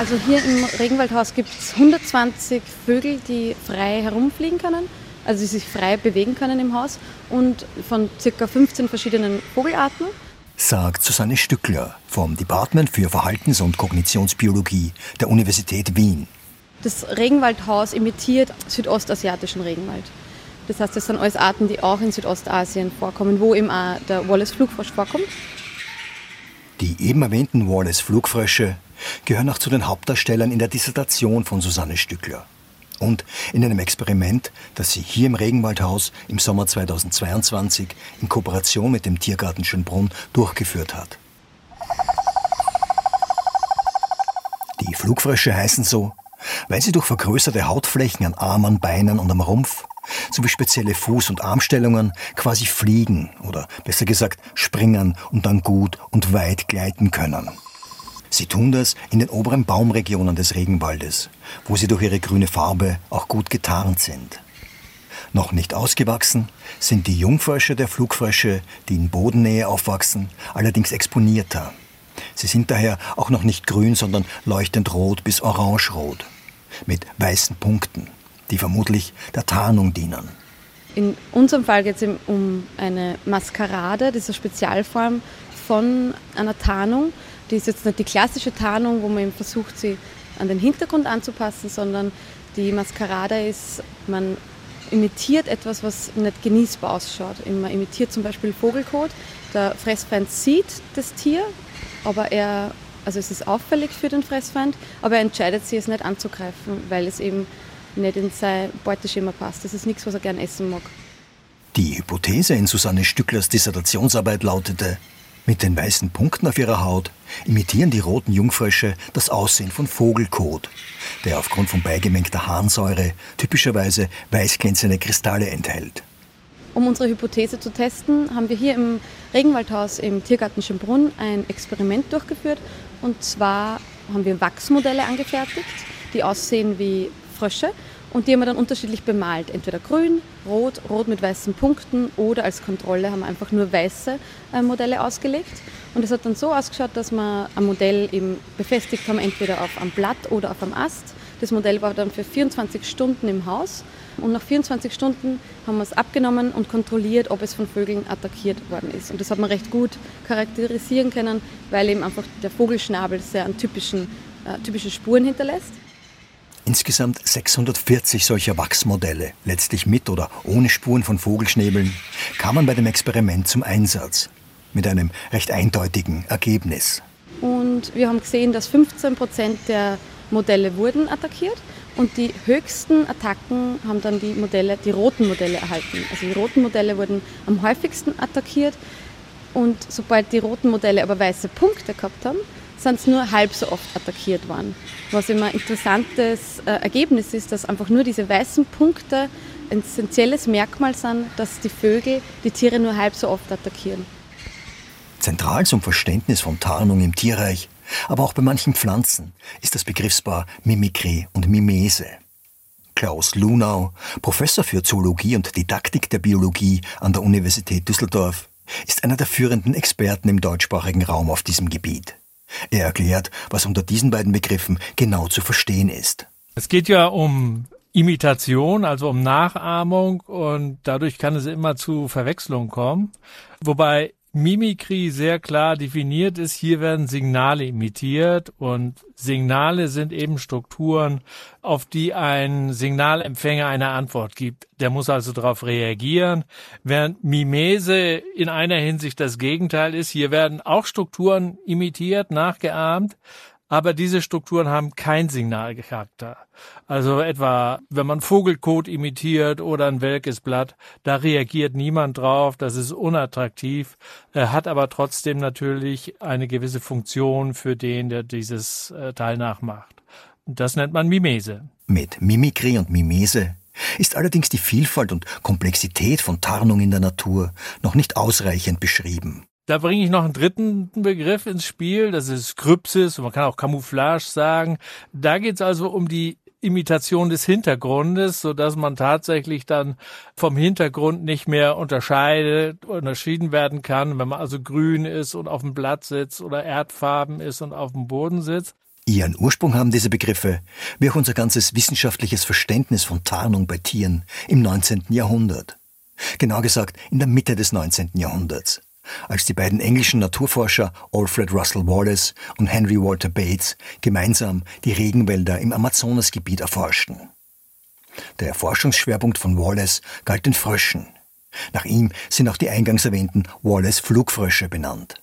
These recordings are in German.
Also hier im Regenwaldhaus gibt es 120 Vögel, die frei herumfliegen können, also die sich frei bewegen können im Haus und von ca. 15 verschiedenen Vogelarten. Sagt Susanne Stückler vom Department für Verhaltens- und Kognitionsbiologie der Universität Wien. Das Regenwaldhaus imitiert südostasiatischen Regenwald. Das heißt, das sind alles Arten, die auch in Südostasien vorkommen, wo eben auch der Wallace-Flugfrosch vorkommt. Die eben erwähnten Wallace-Flugfrösche gehören auch zu den Hauptdarstellern in der Dissertation von Susanne Stückler. Und in einem Experiment, das sie hier im Regenwaldhaus im Sommer 2022 in Kooperation mit dem Tiergarten Schönbrunn durchgeführt hat. Die Flugfrösche heißen so, weil sie durch vergrößerte Hautflächen an Armen, Beinen und am Rumpf sowie spezielle Fuß- und Armstellungen quasi fliegen oder besser gesagt springen und dann gut und weit gleiten können. Sie tun das in den oberen Baumregionen des Regenwaldes, wo sie durch ihre grüne Farbe auch gut getarnt sind. Noch nicht ausgewachsen sind die Jungfrösche der Flugfrösche, die in Bodennähe aufwachsen, allerdings exponierter. Sie sind daher auch noch nicht grün, sondern leuchtend rot bis orangerot, mit weißen Punkten, die vermutlich der Tarnung dienen. In unserem Fall geht es um eine Maskerade, eine Spezialform von einer Tarnung. Die ist jetzt nicht die klassische Tarnung, wo man eben versucht, sie an den Hintergrund anzupassen, sondern die Maskerade ist, man imitiert etwas, was nicht genießbar ausschaut. Man imitiert zum Beispiel Vogelkot. Der Fressfeind sieht das Tier, aber er, also es ist auffällig für den Fressfeind, aber er entscheidet sich, es nicht anzugreifen, weil es eben nicht in sein Beuteschema passt. Das ist nichts, was er gern essen mag. Die Hypothese in Susanne Stücklers Dissertationsarbeit lautete, mit den weißen Punkten auf ihrer Haut imitieren die roten Jungfrösche das Aussehen von Vogelkot, der aufgrund von beigemengter Harnsäure typischerweise weißglänzende Kristalle enthält. Um unsere Hypothese zu testen, haben wir hier im Regenwaldhaus im Tiergarten Schönbrunn ein Experiment durchgeführt. Und zwar haben wir Wachsmodelle angefertigt, die aussehen wie Frösche und die haben wir dann unterschiedlich bemalt. Entweder grün, rot, rot mit weißen Punkten oder als Kontrolle haben wir einfach nur weiße äh, Modelle ausgelegt. Und es hat dann so ausgeschaut, dass wir ein Modell eben befestigt haben, entweder auf einem Blatt oder auf einem Ast. Das Modell war dann für 24 Stunden im Haus. Und nach 24 Stunden haben wir es abgenommen und kontrolliert, ob es von Vögeln attackiert worden ist. Und das hat man recht gut charakterisieren können, weil eben einfach der Vogelschnabel sehr an typischen, äh, typische Spuren hinterlässt. Insgesamt 640 solcher Wachsmodelle, letztlich mit oder ohne Spuren von Vogelschnäbeln, kamen bei dem Experiment zum Einsatz. Mit einem recht eindeutigen Ergebnis. Und wir haben gesehen, dass 15 Prozent der Modelle wurden attackiert und die höchsten Attacken haben dann die Modelle, die roten Modelle erhalten. Also die roten Modelle wurden am häufigsten attackiert und sobald die roten Modelle aber weiße Punkte gehabt haben, sind es nur halb so oft attackiert worden. Was immer ein interessantes äh, Ergebnis ist, dass einfach nur diese weißen Punkte ein essentielles Merkmal sind, dass die Vögel die Tiere nur halb so oft attackieren. Zentral zum Verständnis von Tarnung im Tierreich, aber auch bei manchen Pflanzen, ist das Begriffspaar Mimikrie und Mimese. Klaus Lunau, Professor für Zoologie und Didaktik der Biologie an der Universität Düsseldorf, ist einer der führenden Experten im deutschsprachigen Raum auf diesem Gebiet. Er erklärt, was unter diesen beiden Begriffen genau zu verstehen ist. Es geht ja um Imitation, also um Nachahmung und dadurch kann es immer zu Verwechslung kommen. Wobei Mimikry sehr klar definiert ist. Hier werden Signale imitiert und Signale sind eben Strukturen, auf die ein Signalempfänger eine Antwort gibt. Der muss also darauf reagieren, während Mimese in einer Hinsicht das Gegenteil ist. Hier werden auch Strukturen imitiert, nachgeahmt, aber diese Strukturen haben kein Signalcharakter. Also etwa, wenn man Vogelkot imitiert oder ein welkes Blatt, da reagiert niemand drauf, das ist unattraktiv, hat aber trotzdem natürlich eine gewisse Funktion für den, der dieses äh, Teil nachmacht. Das nennt man Mimese. Mit Mimikrie und Mimese ist allerdings die Vielfalt und Komplexität von Tarnung in der Natur noch nicht ausreichend beschrieben. Da bringe ich noch einen dritten Begriff ins Spiel, das ist Krypsis, man kann auch Camouflage sagen. Da geht es also um die Imitation des Hintergrundes, so dass man tatsächlich dann vom Hintergrund nicht mehr unterscheidet, unterschieden werden kann, wenn man also grün ist und auf dem Blatt sitzt oder erdfarben ist und auf dem Boden sitzt. Ihren Ursprung haben diese Begriffe, wie auch unser ganzes wissenschaftliches Verständnis von Tarnung bei Tieren, im 19. Jahrhundert. Genau gesagt in der Mitte des 19. Jahrhunderts, als die beiden englischen Naturforscher Alfred Russel Wallace und Henry Walter Bates gemeinsam die Regenwälder im Amazonasgebiet erforschten. Der Forschungsschwerpunkt von Wallace galt den Fröschen. Nach ihm sind auch die eingangs erwähnten Wallace-Flugfrösche benannt.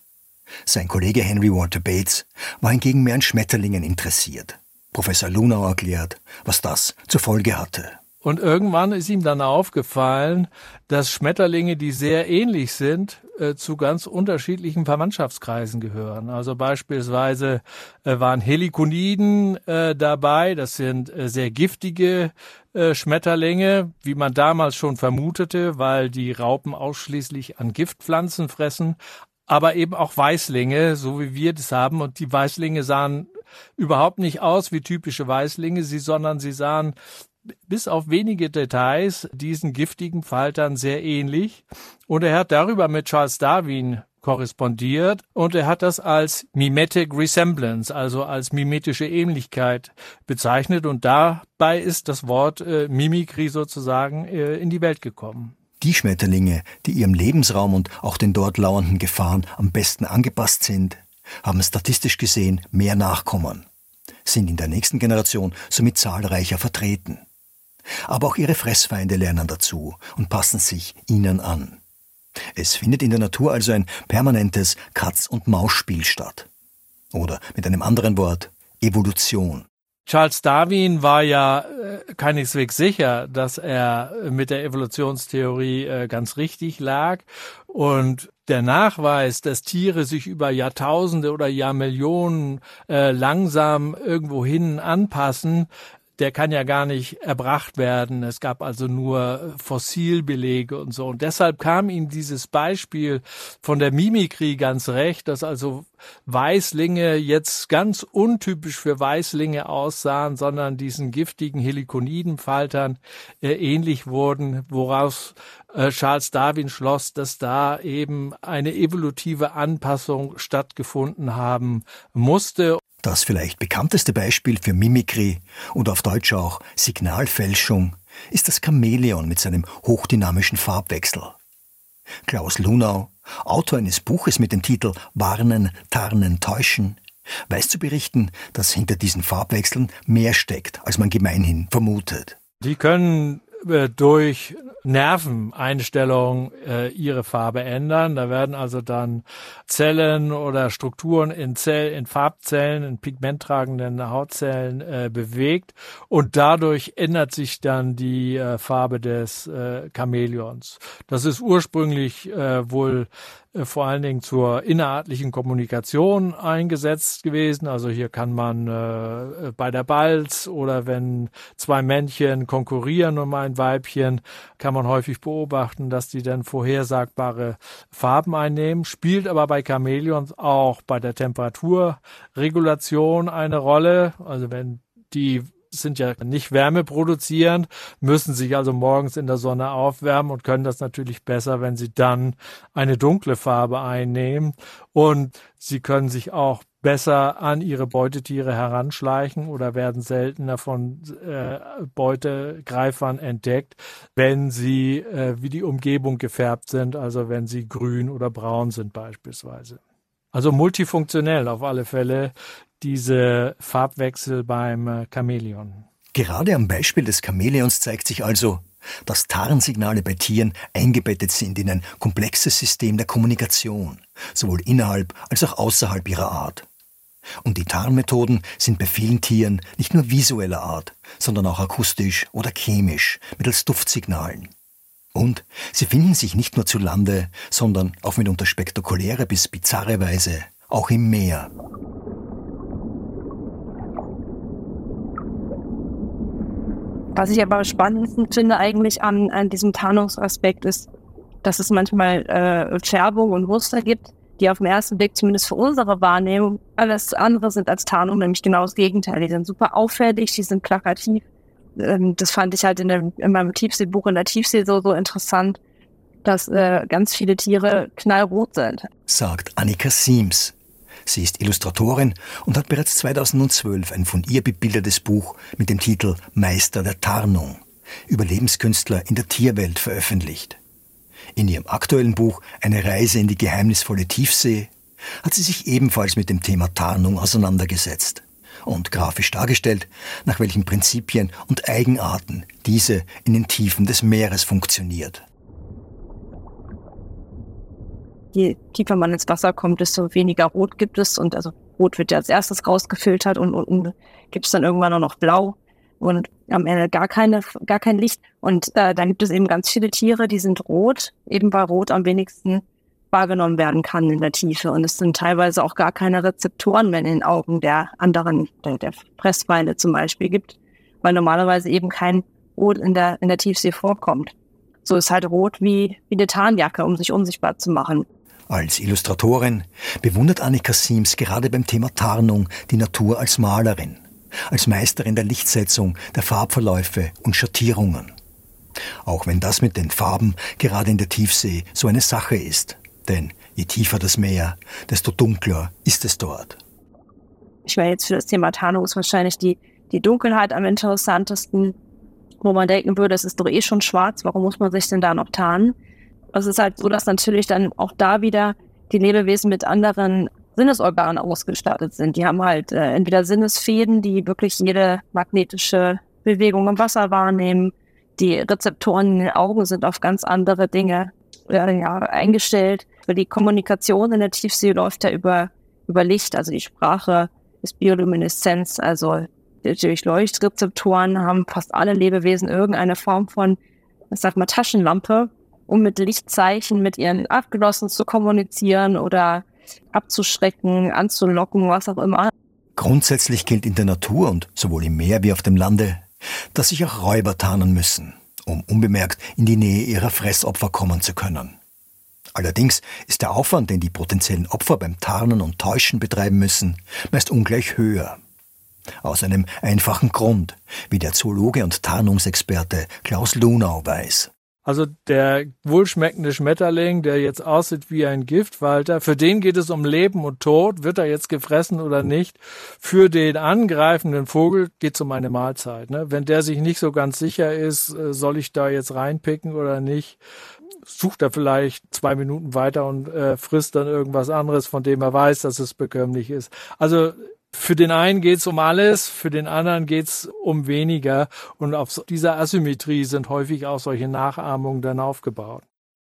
Sein Kollege Henry Walter Bates war hingegen mehr an Schmetterlingen interessiert. Professor Lunau erklärt, was das zur Folge hatte. Und irgendwann ist ihm dann aufgefallen, dass Schmetterlinge, die sehr ähnlich sind, äh, zu ganz unterschiedlichen Verwandtschaftskreisen gehören. Also beispielsweise äh, waren Helikoniden äh, dabei, das sind sehr giftige Schmetterlinge, wie man damals schon vermutete, weil die Raupen ausschließlich an Giftpflanzen fressen, aber eben auch Weißlinge, so wie wir das haben. Und die Weißlinge sahen überhaupt nicht aus wie typische Weißlinge, sie, sondern sie sahen bis auf wenige Details diesen giftigen Faltern sehr ähnlich. Und er hat darüber mit Charles Darwin korrespondiert und er hat das als Mimetic Resemblance, also als mimetische Ähnlichkeit bezeichnet und dabei ist das Wort äh, Mimikry sozusagen äh, in die Welt gekommen. Die Schmetterlinge, die ihrem Lebensraum und auch den dort lauernden Gefahren am besten angepasst sind, haben statistisch gesehen mehr Nachkommen, sind in der nächsten Generation somit zahlreicher vertreten. Aber auch ihre Fressfeinde lernen dazu und passen sich ihnen an. Es findet in der Natur also ein permanentes Katz- und Maus-Spiel statt. Oder mit einem anderen Wort Evolution. Charles Darwin war ja äh, keineswegs sicher, dass er mit der Evolutionstheorie äh, ganz richtig lag. Und der Nachweis, dass Tiere sich über Jahrtausende oder Jahrmillionen äh, langsam irgendwohin anpassen, der kann ja gar nicht erbracht werden. Es gab also nur Fossilbelege und so. Und deshalb kam ihm dieses Beispiel von der Mimikrie ganz recht, dass also Weißlinge jetzt ganz untypisch für Weißlinge aussahen, sondern diesen giftigen Helikonidenfaltern äh, ähnlich wurden, woraus äh, Charles Darwin schloss, dass da eben eine evolutive Anpassung stattgefunden haben musste. Das vielleicht bekannteste Beispiel für Mimikry oder auf Deutsch auch Signalfälschung ist das Chamäleon mit seinem hochdynamischen Farbwechsel. Klaus Lunau, Autor eines Buches mit dem Titel Warnen, Tarnen, Täuschen, weiß zu berichten, dass hinter diesen Farbwechseln mehr steckt, als man gemeinhin vermutet. Die können durch Nerveneinstellung äh, ihre Farbe ändern. Da werden also dann Zellen oder Strukturen in Zell, in Farbzellen, in pigmenttragenden Hautzellen äh, bewegt und dadurch ändert sich dann die äh, Farbe des äh, Chamäleons. Das ist ursprünglich äh, wohl äh, vor allen Dingen zur innerartlichen Kommunikation eingesetzt gewesen. Also hier kann man äh, bei der Balz oder wenn zwei Männchen konkurrieren um ein Weibchen, kann man häufig beobachten, dass die dann vorhersagbare Farben einnehmen. Spielt aber bei Chamäleons auch bei der Temperaturregulation eine Rolle. Also wenn die sind ja nicht wärmeproduzierend, müssen sich also morgens in der Sonne aufwärmen und können das natürlich besser, wenn sie dann eine dunkle Farbe einnehmen. Und sie können sich auch besser an ihre Beutetiere heranschleichen oder werden seltener von äh, Beutegreifern entdeckt, wenn sie äh, wie die Umgebung gefärbt sind, also wenn sie grün oder braun sind beispielsweise. Also multifunktionell auf alle Fälle diese Farbwechsel beim äh, Chamäleon. Gerade am Beispiel des Chamäleons zeigt sich also, dass Tarnsignale bei Tieren eingebettet sind in ein komplexes System der Kommunikation, sowohl innerhalb als auch außerhalb ihrer Art. Und die Tarnmethoden sind bei vielen Tieren nicht nur visueller Art, sondern auch akustisch oder chemisch mittels Duftsignalen. Und sie finden sich nicht nur zu Lande, sondern auf mitunter spektakuläre bis bizarre Weise auch im Meer. Was ich aber spannend finde eigentlich an, an diesem Tarnungsaspekt ist, dass es manchmal äh, Färbung und Muster gibt, die auf den ersten Blick zumindest für unsere Wahrnehmung alles andere sind als Tarnung, nämlich genau das Gegenteil. Die sind super auffällig, die sind plakativ. Ähm, das fand ich halt in, der, in meinem Tiefseebuch in der Tiefsee so, so interessant, dass äh, ganz viele Tiere knallrot sind. Sagt Annika Siems. Sie ist Illustratorin und hat bereits 2012 ein von ihr bebildertes Buch mit dem Titel Meister der Tarnung Überlebenskünstler in der Tierwelt veröffentlicht. In ihrem aktuellen Buch Eine Reise in die geheimnisvolle Tiefsee hat sie sich ebenfalls mit dem Thema Tarnung auseinandergesetzt und grafisch dargestellt, nach welchen Prinzipien und Eigenarten diese in den Tiefen des Meeres funktioniert. Je tiefer man ins Wasser kommt, desto weniger Rot gibt es und also Rot wird ja als erstes rausgefiltert und unten gibt es dann irgendwann nur noch Blau und am Ende gar keine, gar kein Licht. Und äh, dann gibt es eben ganz viele Tiere, die sind rot, eben weil Rot am wenigsten wahrgenommen werden kann in der Tiefe. Und es sind teilweise auch gar keine Rezeptoren mehr in den Augen der anderen, der, der Pressbeine zum Beispiel gibt, weil normalerweise eben kein Rot in der, in der Tiefsee vorkommt. So ist halt Rot wie, wie eine Tarnjacke, um sich unsichtbar zu machen. Als Illustratorin bewundert Annika Siems gerade beim Thema Tarnung die Natur als Malerin, als Meisterin der Lichtsetzung, der Farbverläufe und Schattierungen. Auch wenn das mit den Farben gerade in der Tiefsee so eine Sache ist. Denn je tiefer das Meer, desto dunkler ist es dort. Ich wäre jetzt für das Thema Tarnung ist wahrscheinlich die, die Dunkelheit am interessantesten, wo man denken würde, es ist doch eh schon schwarz, warum muss man sich denn da noch tarnen? Es ist halt so, dass natürlich dann auch da wieder die Lebewesen mit anderen Sinnesorganen ausgestattet sind. Die haben halt äh, entweder Sinnesfäden, die wirklich jede magnetische Bewegung im Wasser wahrnehmen. Die Rezeptoren in den Augen sind auf ganz andere Dinge ja, ja, eingestellt. Die Kommunikation in der Tiefsee läuft ja über, über Licht, also die Sprache ist Biolumineszenz, also durch Leuchtrezeptoren haben fast alle Lebewesen irgendeine Form von, ich sag mal, Taschenlampe, um mit Lichtzeichen mit ihren Abgenossen zu kommunizieren oder abzuschrecken, anzulocken, was auch immer. Grundsätzlich gilt in der Natur und sowohl im Meer wie auf dem Lande, dass sich auch Räuber tarnen müssen um unbemerkt in die Nähe ihrer Fressopfer kommen zu können. Allerdings ist der Aufwand, den die potenziellen Opfer beim Tarnen und Täuschen betreiben müssen, meist ungleich höher. Aus einem einfachen Grund, wie der Zoologe und Tarnungsexperte Klaus Lunau weiß. Also der wohlschmeckende Schmetterling, der jetzt aussieht wie ein Giftwalter, für den geht es um Leben und Tod, wird er jetzt gefressen oder nicht. Für den angreifenden Vogel geht es um eine Mahlzeit. Ne? Wenn der sich nicht so ganz sicher ist, äh, soll ich da jetzt reinpicken oder nicht, sucht er vielleicht zwei Minuten weiter und äh, frisst dann irgendwas anderes, von dem er weiß, dass es bekömmlich ist. Also für den einen geht's um alles, für den anderen geht's um weniger. Und auf dieser Asymmetrie sind häufig auch solche Nachahmungen dann aufgebaut.